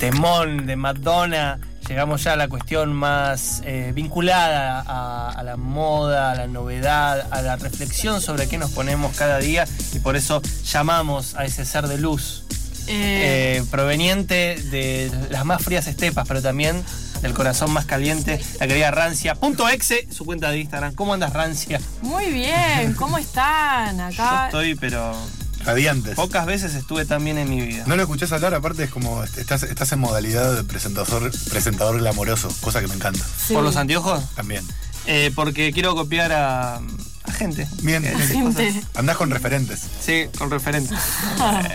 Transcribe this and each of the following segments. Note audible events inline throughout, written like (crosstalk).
temón de Madonna, llegamos ya a la cuestión más eh, vinculada a, a la moda, a la novedad, a la reflexión sobre qué nos ponemos cada día y por eso llamamos a ese ser de luz Eh, eh, proveniente de las más frías estepas, pero también del corazón más caliente, la querida Rancia. Punto exe, su cuenta de Instagram. ¿Cómo andas, Rancia? muy bien, ¿cómo están? Yo Acá. estoy, pero Radiantes. pocas veces estuve tan bien en mi vida. No lo escuchás hablar, aparte es como estás, estás en modalidad de presentador, presentador glamoroso, cosa que me encanta. Sí. ¿Por los anteojos? También. Eh, porque quiero copiar a, a gente. Bien, hace Gente. Andás con referentes. Sí, con referentes. (laughs) bueno.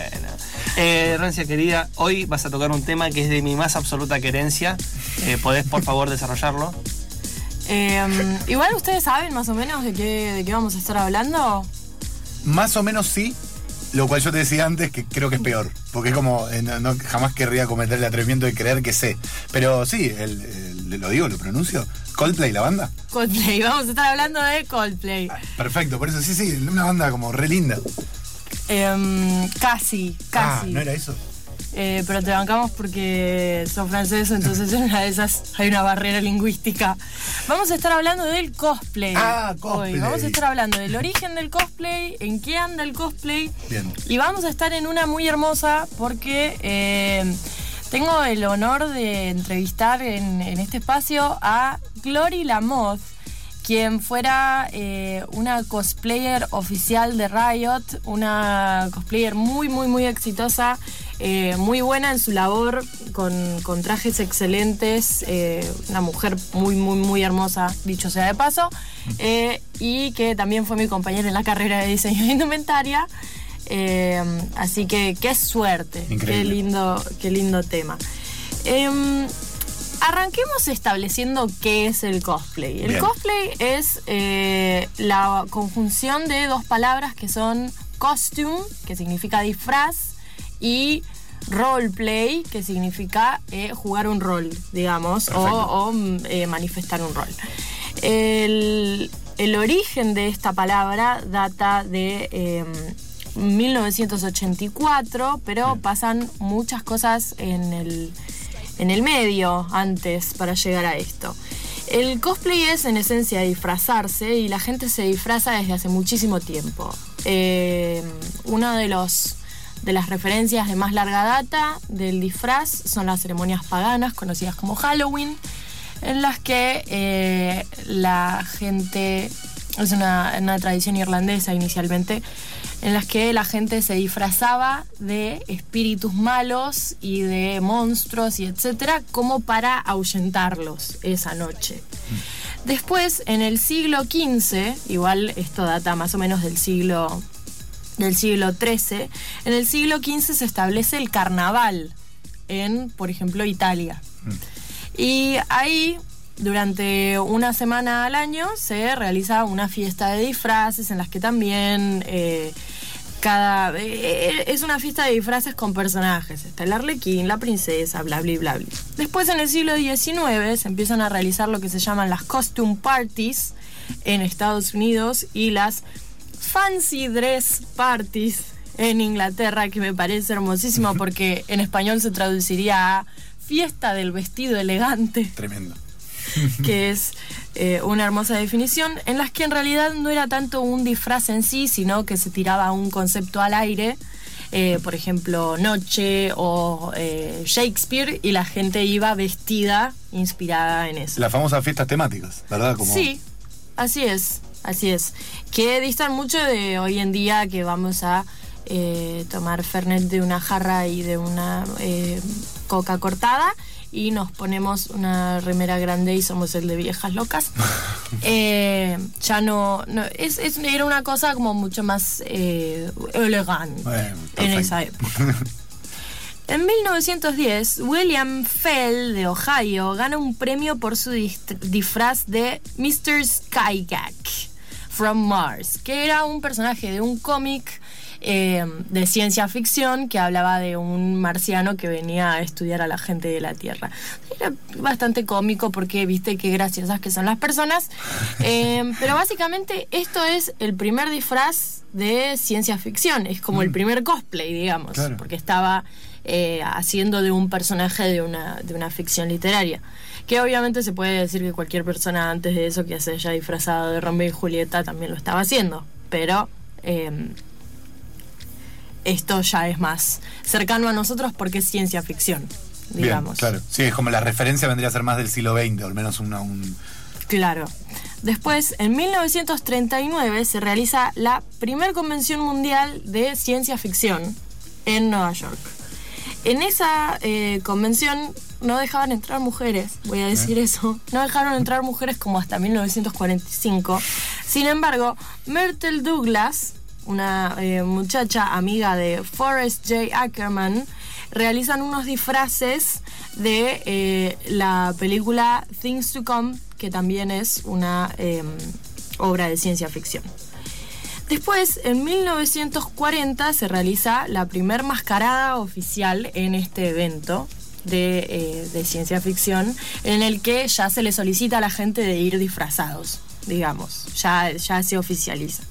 Eh, Rancia querida, hoy vas a tocar un tema que es de mi más absoluta querencia. Eh, ¿Podés, por favor, desarrollarlo? Eh, igual ustedes saben más o menos de qué, de qué vamos a estar hablando. Más o menos sí, lo cual yo te decía antes que creo que es peor. Porque es como, eh, no, no- jamás querría cometer el atrevimiento de creer que sé. Pero sí, el- el- lo digo, lo pronuncio. Coldplay, la banda. Coldplay, vamos a estar hablando de Coldplay. Perfecto, por eso sí, sí, una banda como re linda. Em, casi, Ah, casi. ¿no era eso? Eh, pero te bancamos porque sos francés, entonces (laughs) en una de esas hay una barrera lingüística. Vamos a estar hablando del cosplay. Ah, cosplay. Hoy. Vamos a estar hablando del origen del cosplay, en qué anda el cosplay. Bien. Y vamos a estar en una muy hermosa porque eh, tengo el honor de entrevistar en, en este espacio a Glory Lamoth, quien fuera eh, una cosplayer oficial de Riot, una cosplayer muy, muy, muy exitosa, eh, muy buena en su labor, con, con trajes excelentes, eh, una mujer muy, muy, muy hermosa, dicho sea de paso, y que también fue mi compañera en la carrera de diseño de indumentaria. Así que qué suerte, Increíble. qué lindo, qué lindo tema. Em, arranquemos estableciendo qué es el cosplay. El Bien. cosplay es eh, la conjunción de dos palabras que son costume, que significa disfraz, y roleplay, que significa eh, jugar un rol, digamos, o, Perfecto. o, mm, eh, manifestar un rol. El, el origen de esta palabra data de em, 1984, pero pasan muchas cosas en el, en el medio antes para llegar a esto. El cosplay es en esencia disfrazarse y la gente se disfraza desde hace muchísimo tiempo. Eh, una de los de las referencias de más larga data del disfraz son las ceremonias paganas conocidas como Halloween, en las que eh, la gente, es una, una tradición irlandesa inicialmente, en las que la gente se disfrazaba de espíritus malos y de monstruos y etcétera, como para ahuyentarlos esa noche. Después, en el siglo XV, igual esto data más o menos del siglo del siglo XIII, en el siglo XV se establece el carnaval en, por ejemplo, Italia. Y ahí, durante una semana al año, se realiza una fiesta de disfraces en las que también eh, cada. eh, es una fiesta de disfraces con personajes. Está el arlequín, la princesa, bla, bla, bla, bla. Después, en el siglo XIX, se empiezan a realizar lo que se llaman las costume parties en Estados Unidos y las fancy dress parties en Inglaterra, que me parece hermosísimo (laughs) porque en español se traduciría a fiesta del vestido elegante, Tremendo. (laughs) que es eh, una hermosa definición, en las que en realidad no era tanto un disfraz en sí, sino que se tiraba un concepto al aire. eh, por ejemplo, Noche o eh, Shakespeare, y la gente iba vestida, inspirada en eso. Las famosas fiestas temáticas, ¿verdad? Como, Sí, así es, así es. Que distan mucho de hoy en día que vamos a eh, tomar Fernet de una jarra y de una coca cortada y nos ponemos una remera grande y somos el de viejas locas. (laughs) Eh, ya no, no es, es- era una cosa como mucho más eh, elegante Bueno, en esa (laughs) época. En 1910, William Fell de Ohio gana un premio por su disfraz de Mr. Skyjack from Mars, que era un personaje de un cómic eh, de ciencia ficción que hablaba de un marciano que venía a estudiar a la gente de la Tierra. Era bastante cómico porque viste qué graciosas que son las personas. (laughs) Eh, pero básicamente esto es el primer disfraz de ciencia ficción, es como el primer cosplay, digamos, Claro. porque estaba eh, haciendo de un personaje de una, de una ficción literaria. Que obviamente se puede decir que cualquier persona antes de eso que se haya disfrazado de Romeo y Julieta también lo estaba haciendo, pero eh, esto ya es más cercano a nosotros porque es ciencia ficción, digamos. Bien, claro. Sí, es como la referencia vendría a ser más del siglo XX, o al menos una, un... Claro. Después, en 1939 se realiza la primer convención mundial de ciencia ficción en Nueva York. En esa eh, convención no dejaban entrar mujeres, voy a decir eso, no dejaron entrar mujeres como hasta 1945. Sin embargo, Myrtle Douglas, una eh, muchacha amiga de Forrest J. Ackerman, realizan unos disfraces de eh, la película Things to Come, que también es una eh, obra de ciencia ficción. Después, en 1940, se realiza la primer mascarada oficial en este evento de, de, ciencia ficción, en el que ya se le solicita a la gente de ir disfrazados, digamos, ya, ya se oficializa.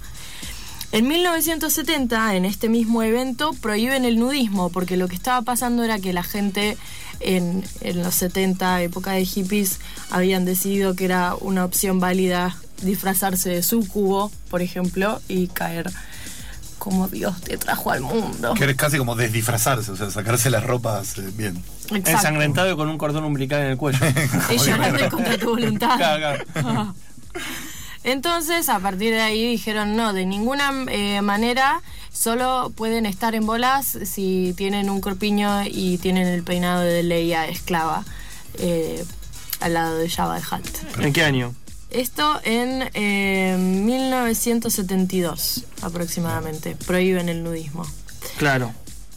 En 1970, en este mismo evento, prohíben el nudismo, porque lo que estaba pasando era que la gente en, en los 70, época de hippies, habían decidido que era una opción válida disfrazarse de sucubo, por ejemplo, y caer como Dios te trajo al mundo. Que es casi como desdisfrazarse, o sea, sacarse las ropas eh, bien. Exacto. Ensangrentado y con un cordón umbilical en el cuello. (laughs) y llorando contra tu voluntad. Claro, claro. (laughs) Entonces, a partir de ahí dijeron, no, de ninguna eh, manera, solo pueden estar en bolas si tienen un corpiño y tienen el peinado de Leia esclava eh, al lado de Jabba the Hutt. ¿En qué año? Esto en eh, 1972 aproximadamente. Prohíben el nudismo. Claro.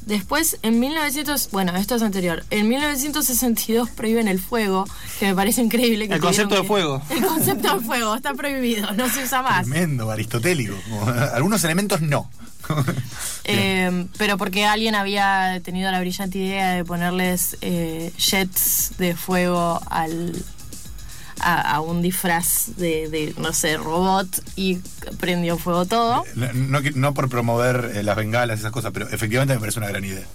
Después, en 1900, bueno, esto es anterior. En 1962 prohíben el fuego, que me parece increíble. Que el concepto de fuego. El concepto de fuego está prohibido, no se usa más. Tremendo, aristotélico. (laughs) Algunos elementos no. (laughs) eh, pero porque alguien había tenido la brillante idea de ponerles eh, jets de fuego al, a, a, un disfraz de, de, no sé, robot y prendió fuego todo. No, no, no por promover eh, las bengalas, esas cosas, pero efectivamente me parece una gran idea.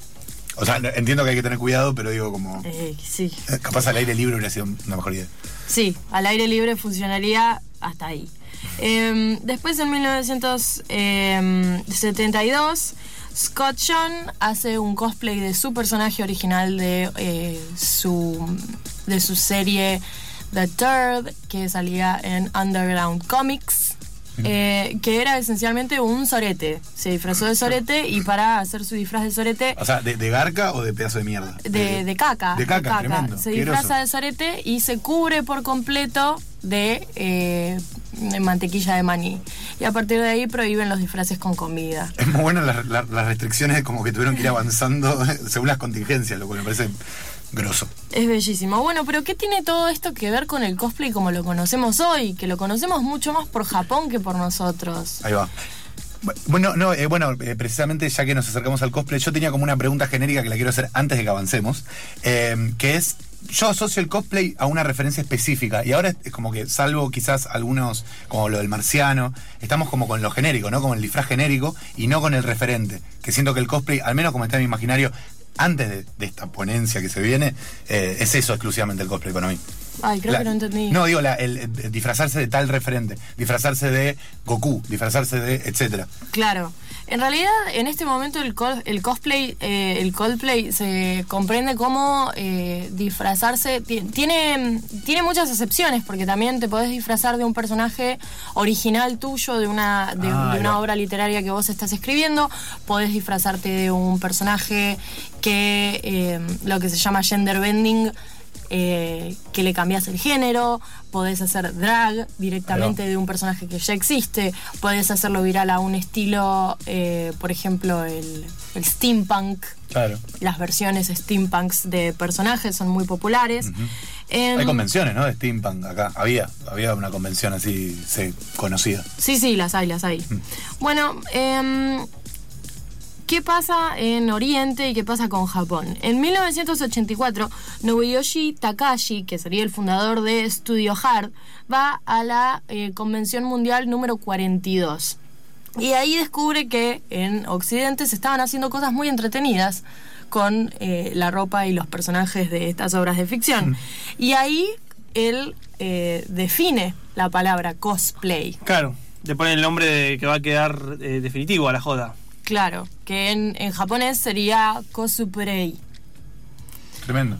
O sea, entiendo que hay que tener cuidado, pero digo como... Eh, sí. Capaz al aire libre hubiera sido una mejor idea. Sí, al aire libre funcionaría hasta ahí. Eh, después, en 1972, Scott John hace un cosplay de su personaje original de, eh, su, de su serie The Third, que salía en Underground Comics. Eh, que era esencialmente un sorete. Se disfrazó de sorete y para hacer su disfraz de sorete. O sea, ¿de, de garca o de pedazo de mierda? De, de caca. De caca, de caca. Tremendo. Se disfraza de sorete y se cubre por completo de, eh, de, mantequilla de maní. Y a partir de ahí prohíben los disfraces con comida. (laughs) Es muy bueno las, las, las restricciones, como que tuvieron que ir avanzando (laughs) según las contingencias, lo cual me parece grosso. Es bellísimo. Bueno, pero ¿qué tiene todo esto que ver con el cosplay como lo conocemos hoy? Que lo conocemos mucho más por Japón que por nosotros. Ahí va. Bueno, no, eh, bueno, eh, precisamente ya que nos acercamos al cosplay, yo tenía como una pregunta genérica que la quiero hacer antes de que avancemos, eh, que es, yo asocio el cosplay a una referencia específica y ahora es como que, salvo quizás algunos, como lo del marciano, estamos como con lo genérico, ¿no? Como el disfraz genérico y no con el referente, que siento que el cosplay, al menos como está en mi imaginario, antes de, esta ponencia que se viene, eh, es eso exclusivamente el cosplay para mí. Ay, creo la, que no entendí. No, digo, la, el, el, disfrazarse de tal referente, disfrazarse de Goku, disfrazarse de etcétera. Claro. En realidad, en este momento el, cos, el cosplay, eh, el cosplay se comprende como eh, disfrazarse. Tiene, tiene muchas excepciones, porque también te podés disfrazar de un personaje original tuyo, de una, de, ah, de una obra literaria que vos estás escribiendo. Podés disfrazarte de un personaje que eh, lo que se llama gender bending. Eh, que le cambias el género, podés hacer drag directamente de un personaje que ya existe, podés hacerlo viral a un estilo, eh, por ejemplo, el, el steampunk. Claro. Las versiones steampunks de personajes son muy populares. Uh -huh. eh, hay convenciones, ¿no? De steampunk acá. Había, había una convención así se, conocida. Sí, sí, las hay, las hay. Uh -huh. Bueno, eh, ¿Qué pasa en Oriente y qué pasa con Japón? En 1984, Nobuyoshi Takashi, que sería el fundador de Studio Hard, va a la eh, Convención Mundial número 42. Y ahí descubre que en Occidente se estaban haciendo cosas muy entretenidas con eh, la ropa y los personajes de estas obras de ficción. Y ahí él eh, define la palabra cosplay. Claro, le pone el nombre de- que va a quedar eh, definitivo a la joda. Claro, que en, en japonés sería cosplay. Tremendo.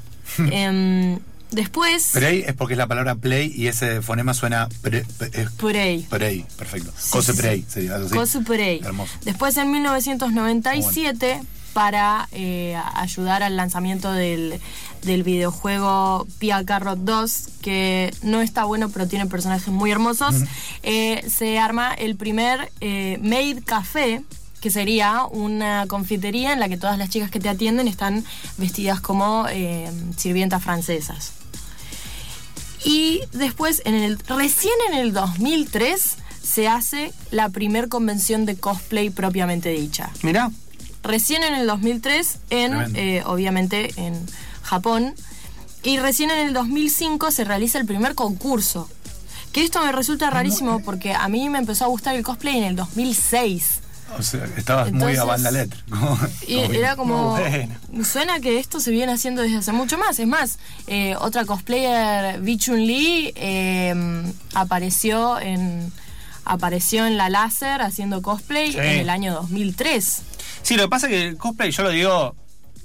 Em, después, Prey es porque es la palabra play y ese fonema suena pre, pre- Prey. prey, perfecto. Sí, Cose sí, sería algo así. Cosplay. Hermoso. Después en 1997, para eh, ayudar al lanzamiento del, del videojuego Pia Carrot 2, que no está bueno pero tiene personajes muy hermosos, eh, se arma el primer eh, Maid Café, que sería una confitería en la que todas las chicas que te atienden están vestidas como eh, sirvientas francesas. Y después, en el, recién en el 2003, se hace la primer convención de cosplay propiamente dicha. Mirá, Recién en el 2003, en, eh, obviamente en Japón. Y recién en el 2005 se realiza el primer concurso. Que esto me resulta rarísimo porque a mí me empezó a gustar el cosplay en el 2006. O sea, estabas muy Entonces- a banda letra. (laughs) Y era como. Bueno. Suena que esto se viene haciendo desde hace mucho más. Es más, eh, otra cosplayer, Bichun Lee, eh, apareció en. Apareció en la láser haciendo cosplay Sí. en el año 2003. Sí, lo que pasa es que el cosplay, yo lo digo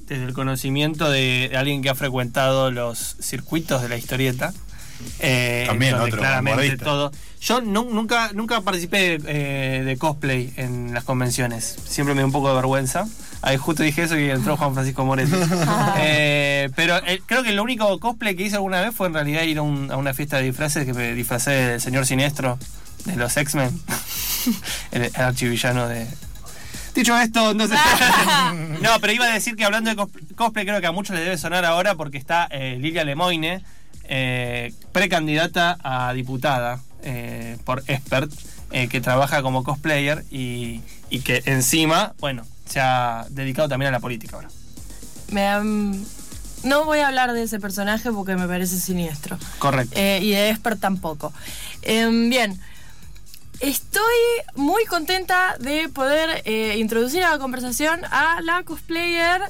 desde el conocimiento de, de alguien que ha frecuentado los circuitos de la historieta. Eh, También donde otro claramente todo. Yo nu- nunca, nunca participé eh, de cosplay en las convenciones. Siempre me dio un poco de vergüenza. Ahí justo dije eso y entró Juan Francisco Moretti. (laughs) Eh, pero eh, creo que lo único cosplay que hice alguna vez fue en realidad ir a, un- a una fiesta de disfraces que me disfracé del señor siniestro de los X-Men. el, (laughs) el archivillano de, Dicho esto, no sé. (laughs) no, pero iba a decir que hablando de cos- cosplay, creo que a muchos les debe sonar ahora porque está eh, Lilia Lemoine, eh, precandidata a diputada eh, por Expert, eh, que trabaja como cosplayer y, y que encima, bueno, se ha dedicado también a la política ahora. Me, han- no voy a hablar de ese personaje porque me parece siniestro. Correcto. Y de Esper tampoco. Em, bien. Estoy muy contenta de poder introducir a la conversación a la cosplayer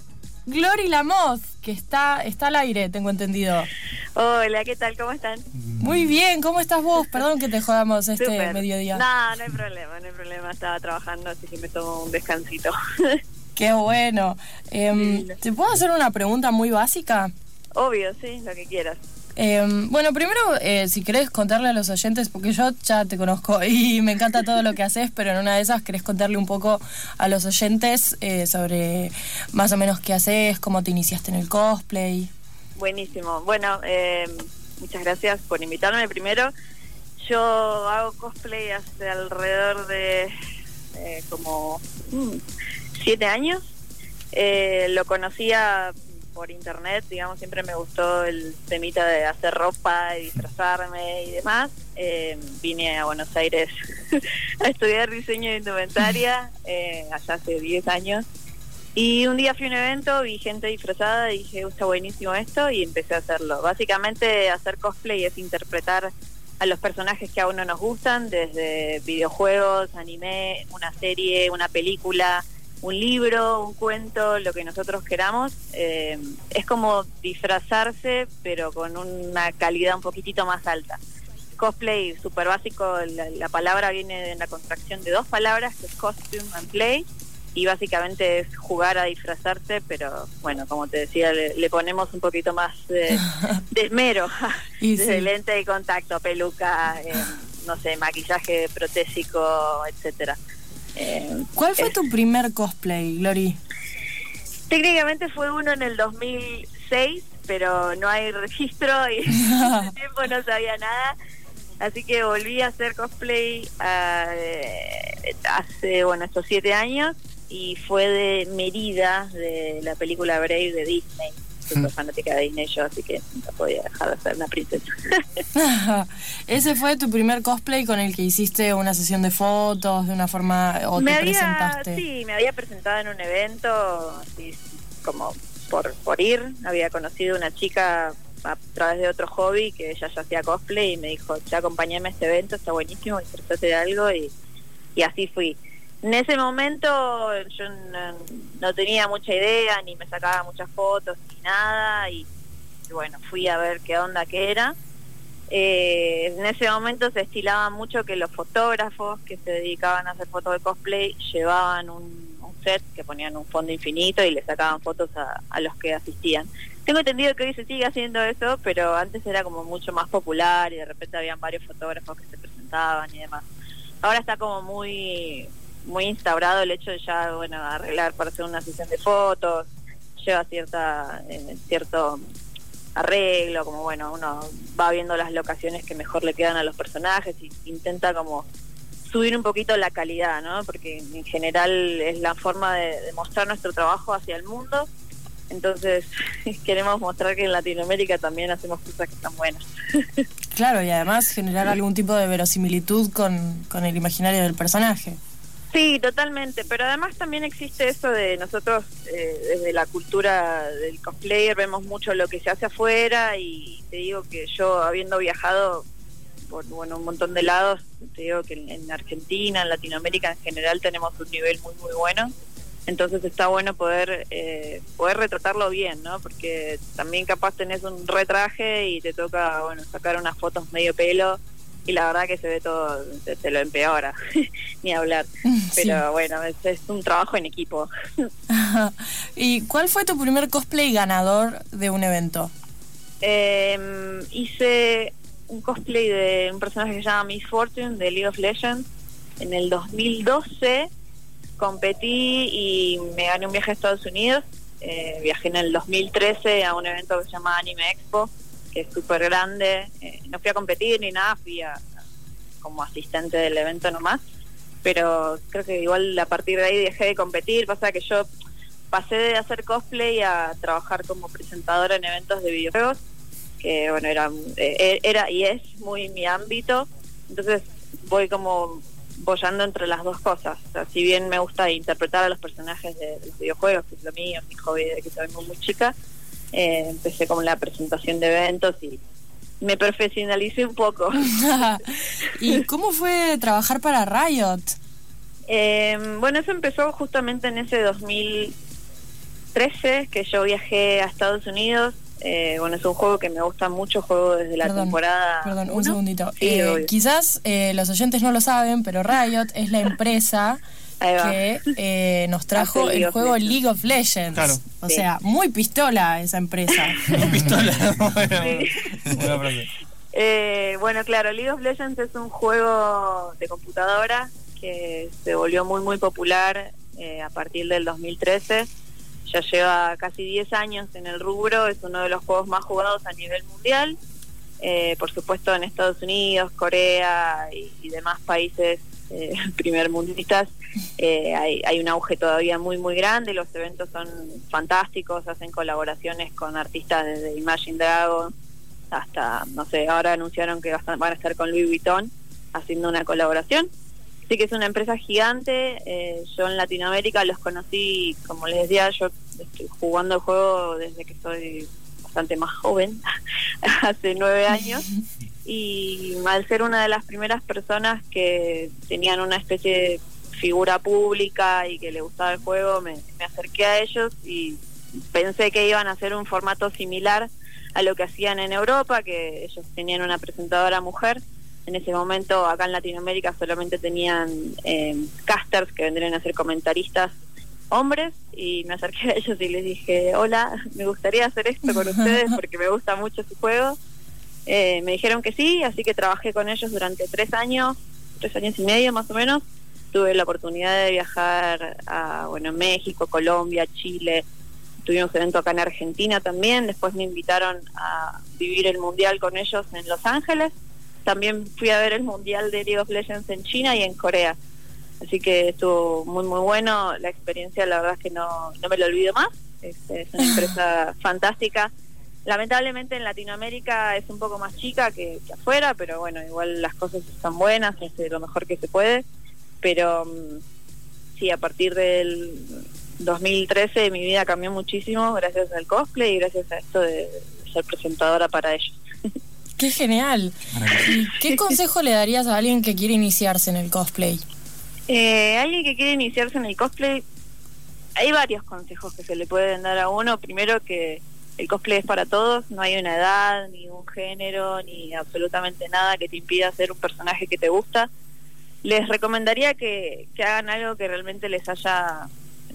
Glory Lamoth, que está, está al aire, tengo entendido. Hola, ¿qué tal? ¿Cómo están? Muy bien, ¿cómo estás vos? Perdón que te jodamos este mediodía. No, no hay problema, no hay problema. Estaba trabajando, así que me tomo un descansito. (laughs) Qué bueno. Em, ¿Te puedo hacer una pregunta muy básica? Obvio, sí, lo que quieras. Em, bueno, primero, eh, si querés contarle a los oyentes, porque yo ya te conozco (laughs) y me encanta todo lo que haces, pero en una de esas querés contarle un poco a los oyentes eh, sobre más o menos qué haces, cómo te iniciaste en el cosplay. Buenísimo. Bueno, eh, muchas gracias por invitarme primero. Yo hago cosplay hace alrededor de eh, como mm, siete años. Eh, lo conocía por internet, digamos, siempre me gustó el temita de hacer ropa y disfrazarme y demás. Eh, vine a Buenos Aires (laughs) a estudiar diseño de indumentaria eh, allá hace 10 años. Y un día fui a un evento, vi gente disfrazada y dije, "Uh, está buenísimo esto y empecé a hacerlo. Básicamente hacer cosplay es interpretar a los personajes que a uno nos gustan, desde videojuegos, anime, una serie, una película, un libro, un cuento, lo que nosotros queramos. Eh, es como disfrazarse, pero con una calidad un poquitito más alta. Cosplay, súper básico, la, la palabra viene de la contracción de dos palabras, que es costume and play, y básicamente es jugar a disfrazarse, pero bueno, como te decía, le, le ponemos un poquito más de, (laughs) de esmero, (laughs) Y desde sí. lente de contacto, peluca, eh, no sé, maquillaje protésico, etcétera. Eh, ¿Cuál fue es- tu primer cosplay, Glory? Técnicamente fue uno en el 2006, pero no hay registro y (laughs) en ese tiempo no sabía nada. Así que volví a hacer cosplay eh, hace, bueno, estos siete años y fue de Merida, de la película Brave de Disney. Súper fanática de Disney yo, así que no podía dejar de ser una princesa. (laughs) Ese fue tu primer cosplay con el que hiciste una sesión de fotos de una forma o me te había, presentaste. sí, me había presentado en un evento, así como por, por ir. Había conocido una chica a través de otro hobby que ella ya hacía cosplay y me dijo, ya acompáñame a este evento, está buenísimo, disfrutate de algo y, y así fui. En ese momento yo no, tenía mucha idea, ni me sacaba muchas fotos, ni nada, y, bueno, fui a ver qué onda que era. Eh, en ese momento se estilaba mucho que los fotógrafos que se dedicaban a hacer fotos de cosplay llevaban un, set que ponían un fondo infinito y le sacaban fotos a, a los que asistían. Tengo entendido que hoy se sigue haciendo eso, pero antes era como mucho más popular y de repente habían varios fotógrafos que se presentaban y demás. Ahora está como muy muy instaurado el hecho de ya, bueno, arreglar para hacer una sesión de fotos, lleva cierta, eh, cierto arreglo, como bueno, uno va viendo las locaciones que mejor le quedan a los personajes y intenta como subir un poquito la calidad, ¿no? Porque en general es la forma de, mostrar nuestro trabajo hacia el mundo. Entonces (laughs) queremos mostrar que en Latinoamérica también hacemos cosas que están buenas. (laughs) Claro, y además generar algún tipo de verosimilitud con, con el imaginario del personaje. Sí, totalmente, pero además también existe eso de nosotros eh, desde la cultura del cosplayer vemos mucho lo que se hace afuera y te digo que yo habiendo viajado por bueno un montón de lados, te digo que en, Argentina, en Latinoamérica en general tenemos un nivel muy muy bueno, entonces está bueno poder eh, poder retratarlo bien, ¿no? Porque también capaz tenés un retraje y te toca bueno sacar unas fotos medio pelo y la verdad que se ve todo, se, lo empeora, (laughs) ni hablar. Pero bueno, es, un trabajo en equipo. (laughs) (laughs) ¿Y cuál fue tu primer cosplay ganador de un evento? Em, hice un cosplay de un personaje que se llama Miss Fortune de League of Legends. En el 2012 competí y me gané un viaje a Estados Unidos. Eh, viajé en el 2013 a un evento que se llama Anime Expo que es súper grande. Eh, no fui a competir ni nada, fui como asistente del evento nomás. Pero creo que igual a partir de ahí dejé de competir. Pasa que yo pasé de hacer cosplay a trabajar como presentadora en eventos de videojuegos, que bueno, era, eh, era y es muy mi ámbito. Entonces voy como bollando entre las dos cosas. O sea, si bien me gusta interpretar a los personajes de, los videojuegos, que es lo mío, mi hobby de que soy muy chica, eh, empecé con la presentación de eventos y me profesionalicé un poco. (laughs) ¿Y cómo fue trabajar para Riot? Em, bueno, eso empezó justamente en ese 2013 que yo viajé a Estados Unidos. Eh, bueno, es un juego que me gusta mucho, juego desde la temporada. Perdón, un segundito. Eh, quizás los oyentes no lo saben, pero Riot es la empresa que eh, nos trajo el juego League of Legends. O sea, muy pistola esa empresa. (laughs) pistola. (laughs) (laughs) Eh, bueno, claro, League of Legends es un juego de computadora que se volvió muy, muy popular eh, a partir del 2013. Ya lleva casi 10 años en el rubro, es uno de los juegos más jugados a nivel mundial. por supuesto, en Estados Unidos, Corea y, demás países mundistas eh, (laughs) hay, un auge todavía muy, muy grande, los eventos son fantásticos, hacen colaboraciones con artistas desde Imagine Dragon hasta, no sé, ahora anunciaron que van a estar con Louis Vuitton haciendo una colaboración. Sí que es una empresa gigante, eh, yo en Latinoamérica los conocí, como les decía, yo estoy jugando el juego desde que soy bastante más joven, (laughs) hace nueve años, (laughs) y al ser una de las primeras personas que tenían una especie de figura pública y que le gustaba el juego, me, acerqué a ellos y pensé que iban a hacer un formato similar a lo que hacían en Europa, que ellos tenían una presentadora mujer. En ese momento acá en Latinoamérica solamente tenían eh, casters que vendrían a ser comentaristas hombres y me acerqué a ellos y les dije, hola, me gustaría hacer esto con ustedes porque me gusta mucho su juego. Eh, me dijeron que sí, así que trabajé con ellos durante tres años, tres años y medio más o menos, tuve la oportunidad de viajar a bueno, México, Colombia, Chile. Tuvimos evento acá en Argentina también. Después me invitaron a vivir el mundial con ellos en Los Ángeles. También fui a ver el mundial de League of Legends en China y en Corea. Así que estuvo muy, muy bueno. La experiencia, la verdad es que no, no me lo olvido más. Es, una (laughs) empresa fantástica. Lamentablemente en Latinoamérica es un poco más chica que, que afuera, pero bueno, igual las cosas están buenas, es lo mejor que se puede pero mm, sí, a partir del 2013 mi vida cambió muchísimo gracias al cosplay y gracias a esto de ser presentadora para ellos. ¡Qué genial! ¿Y qué (laughs) consejo le darías a alguien que quiere iniciarse en el cosplay? Eh, alguien que quiere iniciarse en el cosplay, hay varios consejos que se le pueden dar a uno. Primero que el cosplay es para todos, no hay una edad, ni un género, ni absolutamente nada que te impida ser un personaje que te gusta. Les recomendaría que, que hagan algo que realmente les haya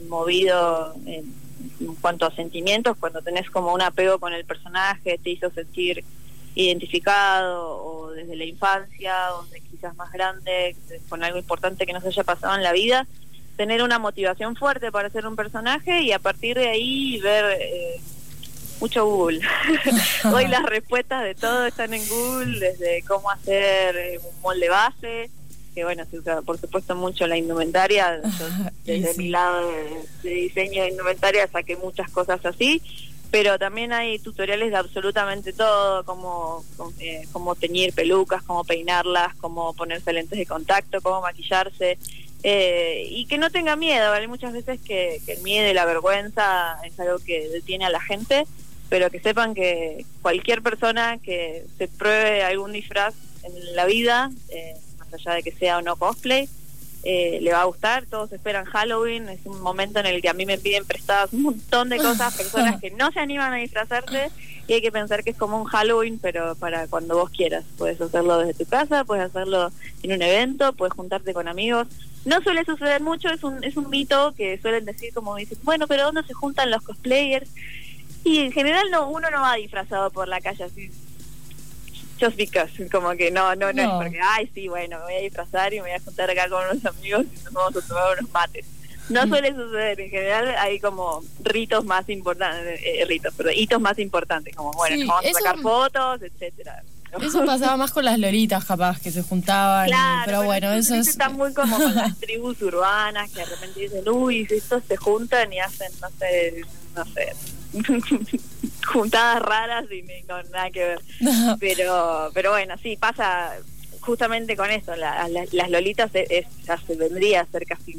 movido en, en cuanto a sentimientos, cuando tenés como un apego con el personaje, te hizo sentir identificado o desde la infancia, o de quizás más grande, con algo importante que nos haya pasado en la vida, tener una motivación fuerte para ser un personaje y a partir de ahí ver eh, mucho Google. (laughs) Hoy las respuestas de todo están en Google, desde cómo hacer eh, un molde base, que bueno, se usa por supuesto mucho la indumentaria, Yo, (laughs) desde mi lado de, de diseño de indumentaria saqué muchas cosas así, pero también hay tutoriales de absolutamente todo, como, eh, cómo teñir pelucas, cómo peinarlas, cómo ponerse lentes de contacto, cómo maquillarse, eh, y que no tenga miedo, ¿vale? Muchas veces que, que el miedo y la vergüenza es algo que detiene a la gente, pero que sepan que cualquier persona que se pruebe algún disfraz en la vida, eh, más allá de que sea o no cosplay, eh, le va a gustar, todos esperan Halloween, es un momento en el que a mí me piden prestadas un montón de cosas, (laughs) personas que no se animan a disfrazarse y hay que pensar que es como un Halloween, pero para cuando vos quieras, puedes hacerlo desde tu casa, puedes hacerlo en un evento, puedes juntarte con amigos. No suele suceder mucho, es un, es un mito que suelen decir como dicen, bueno, pero ¿dónde se juntan los cosplayers? Y en general no uno no va disfrazado por la calle así just because, como que no, no, no, No. es porque, ay, sí, bueno, me voy a disfrazar y me voy a juntar acá con unos amigos y nos vamos a tomar unos mates. No suele suceder, en general hay como ritos más importantes, eh, ritos, pero hitos más importantes, como, bueno, Sí, nos vamos a sacar fotos, etcétera. Eso pasaba más con las lolitas, capaz, que se juntaban. y- Claro, pero bueno, eso es. Está muy como con las (laughs) tribus urbanas que de repente dicen, uy, estos se juntan y hacen, no sé, no sé, (laughs) juntadas raras y no, nada que ver. Pero, pero bueno, sí, pasa justamente con eso. La- la- las lolitas es, es- ya se vendría a ser casi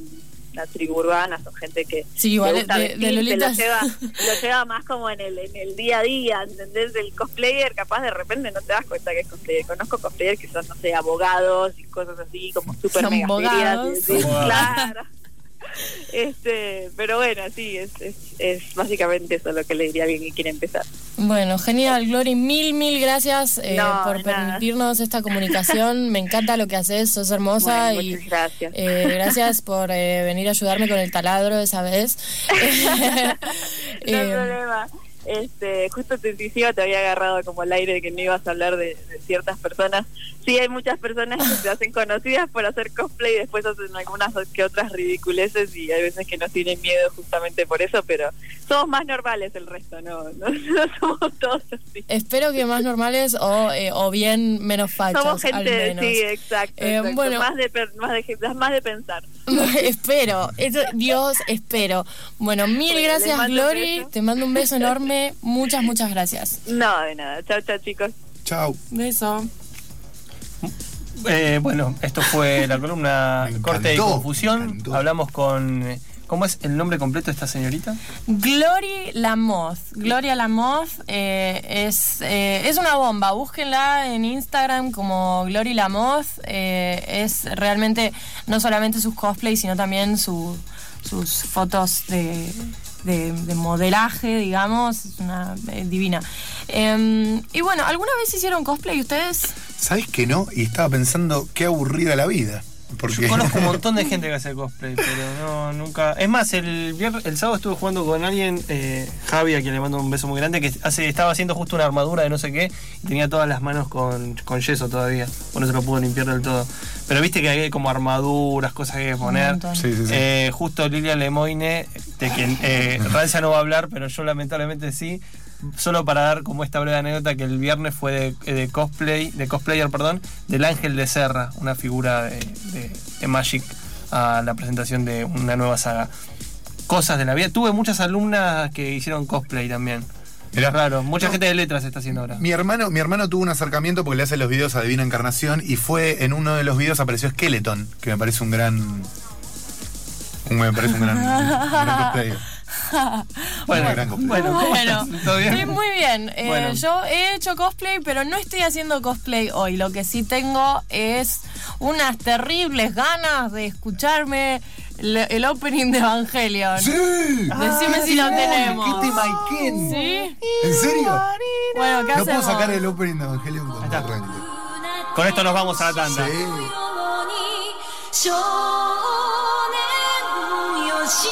una tribu urbana, son gente que Sí, le igual gusta de- de vestirse, lolitas- lo lleva, (laughs) lo lleva más como en el, en el día a día, ¿entendés? El cosplayer, capaz de repente no te das cuenta que es cosplayer. Conozco cosplayers que son, no sé, abogados y cosas así, como súper Son mega abogados. serias, claro. (laughs) Este, pero bueno, sí, es, es, es básicamente eso lo que le diría a alguien que quiere empezar. Bueno, genial, Glory. Mil, mil gracias eh, No, por nada. permitirnos esta comunicación. (laughs) Me encanta lo que haces, sos hermosa Bueno, y muchas gracias. eh, gracias por eh, venir a ayudarme con el taladro esa vez. (laughs) No Eh, problema. Este, justo te decía, te había agarrado como el aire de que no ibas a hablar de, de ciertas personas. Sí, hay muchas personas que se hacen conocidas por hacer cosplay y después hacen algunas que otras ridiculeces y hay veces que nos tienen miedo justamente por eso, pero somos más normales el resto, no, (laughs) no, no somos todos así. espero que más normales o, eh, o bien menos fachos, Somos al gente, menos. sí, exacto, Eh, exacto. bueno. más de más de más de pensar. (laughs) espero, eso, Dios, espero. Bueno, mil Bueno, gracias, Glory. Te mando un beso enorme. (laughs) Muchas, muchas gracias. No, de nada. Chao, chao, chicos. Chau. Beso. Eh, bueno, esto fue la columna (laughs) Corte y Confusión. Hablamos con. ¿Cómo es el nombre completo de esta señorita? Glory Lamoth. Gloria Lamoth eh, es, eh, es una bomba. Búsquenla en Instagram como Glory Lamoth. Eh, es realmente no solamente sus cosplays, sino también su- sus fotos de, de- de modelaje, digamos. Es una eh, divina. Eh, y bueno, ¿alguna vez hicieron cosplay ustedes? ¿Sabes que no? Y estaba pensando qué aburrida la vida. Porque Yo conozco (laughs) un montón de gente que hace cosplay, pero no, nunca. Es más, el viernes, el sábado estuve jugando con alguien, eh, Javi, a quien le mando un beso muy grande, que hace, estaba haciendo justo una armadura de no sé qué y tenía todas las manos con, con yeso todavía. Por no se lo pudo limpiar del todo. Pero viste que hay como armaduras, cosas que hay que poner. Sí, sí, sí. Eh, justo Lilian Lemoine, de quien eh, (laughs) Rancia no va a hablar, pero yo lamentablemente sí. Solo para dar como esta breve anécdota que el viernes fue de, de cosplay, de cosplayer, perdón, del Ángel de Serra, una figura de, de- de Magic a la presentación de una nueva saga. Cosas de la vida. Tuve muchas alumnas que hicieron cosplay también. Mirá. Es raro. Mucha gente de letras está haciendo ahora. Mi hermano, mi hermano tuvo un acercamiento porque le hace los videos a Divina Encarnación y fue en uno de los videos apareció Skeleton, que me parece un gran Un- Me parece un gran, (laughs) (laughs) un gran. Bueno, bueno, ¿cómo Bueno, estás? ¿todo bien? sí, muy bien. Eh, Bueno. Yo he hecho cosplay, pero no estoy haciendo cosplay hoy. Lo que sí tengo es unas terribles ganas de escucharme el, el opening de Evangelion. ¡Sí! Decime si lo tenemos. ¿Qué tema y quién? ¿Sí? ¿En serio? Bueno, ¿qué No hacemos? puedo sacar el opening de Evangelion con está. arranque. Con esto nos vamos a la tanda. Sí. 少年よ神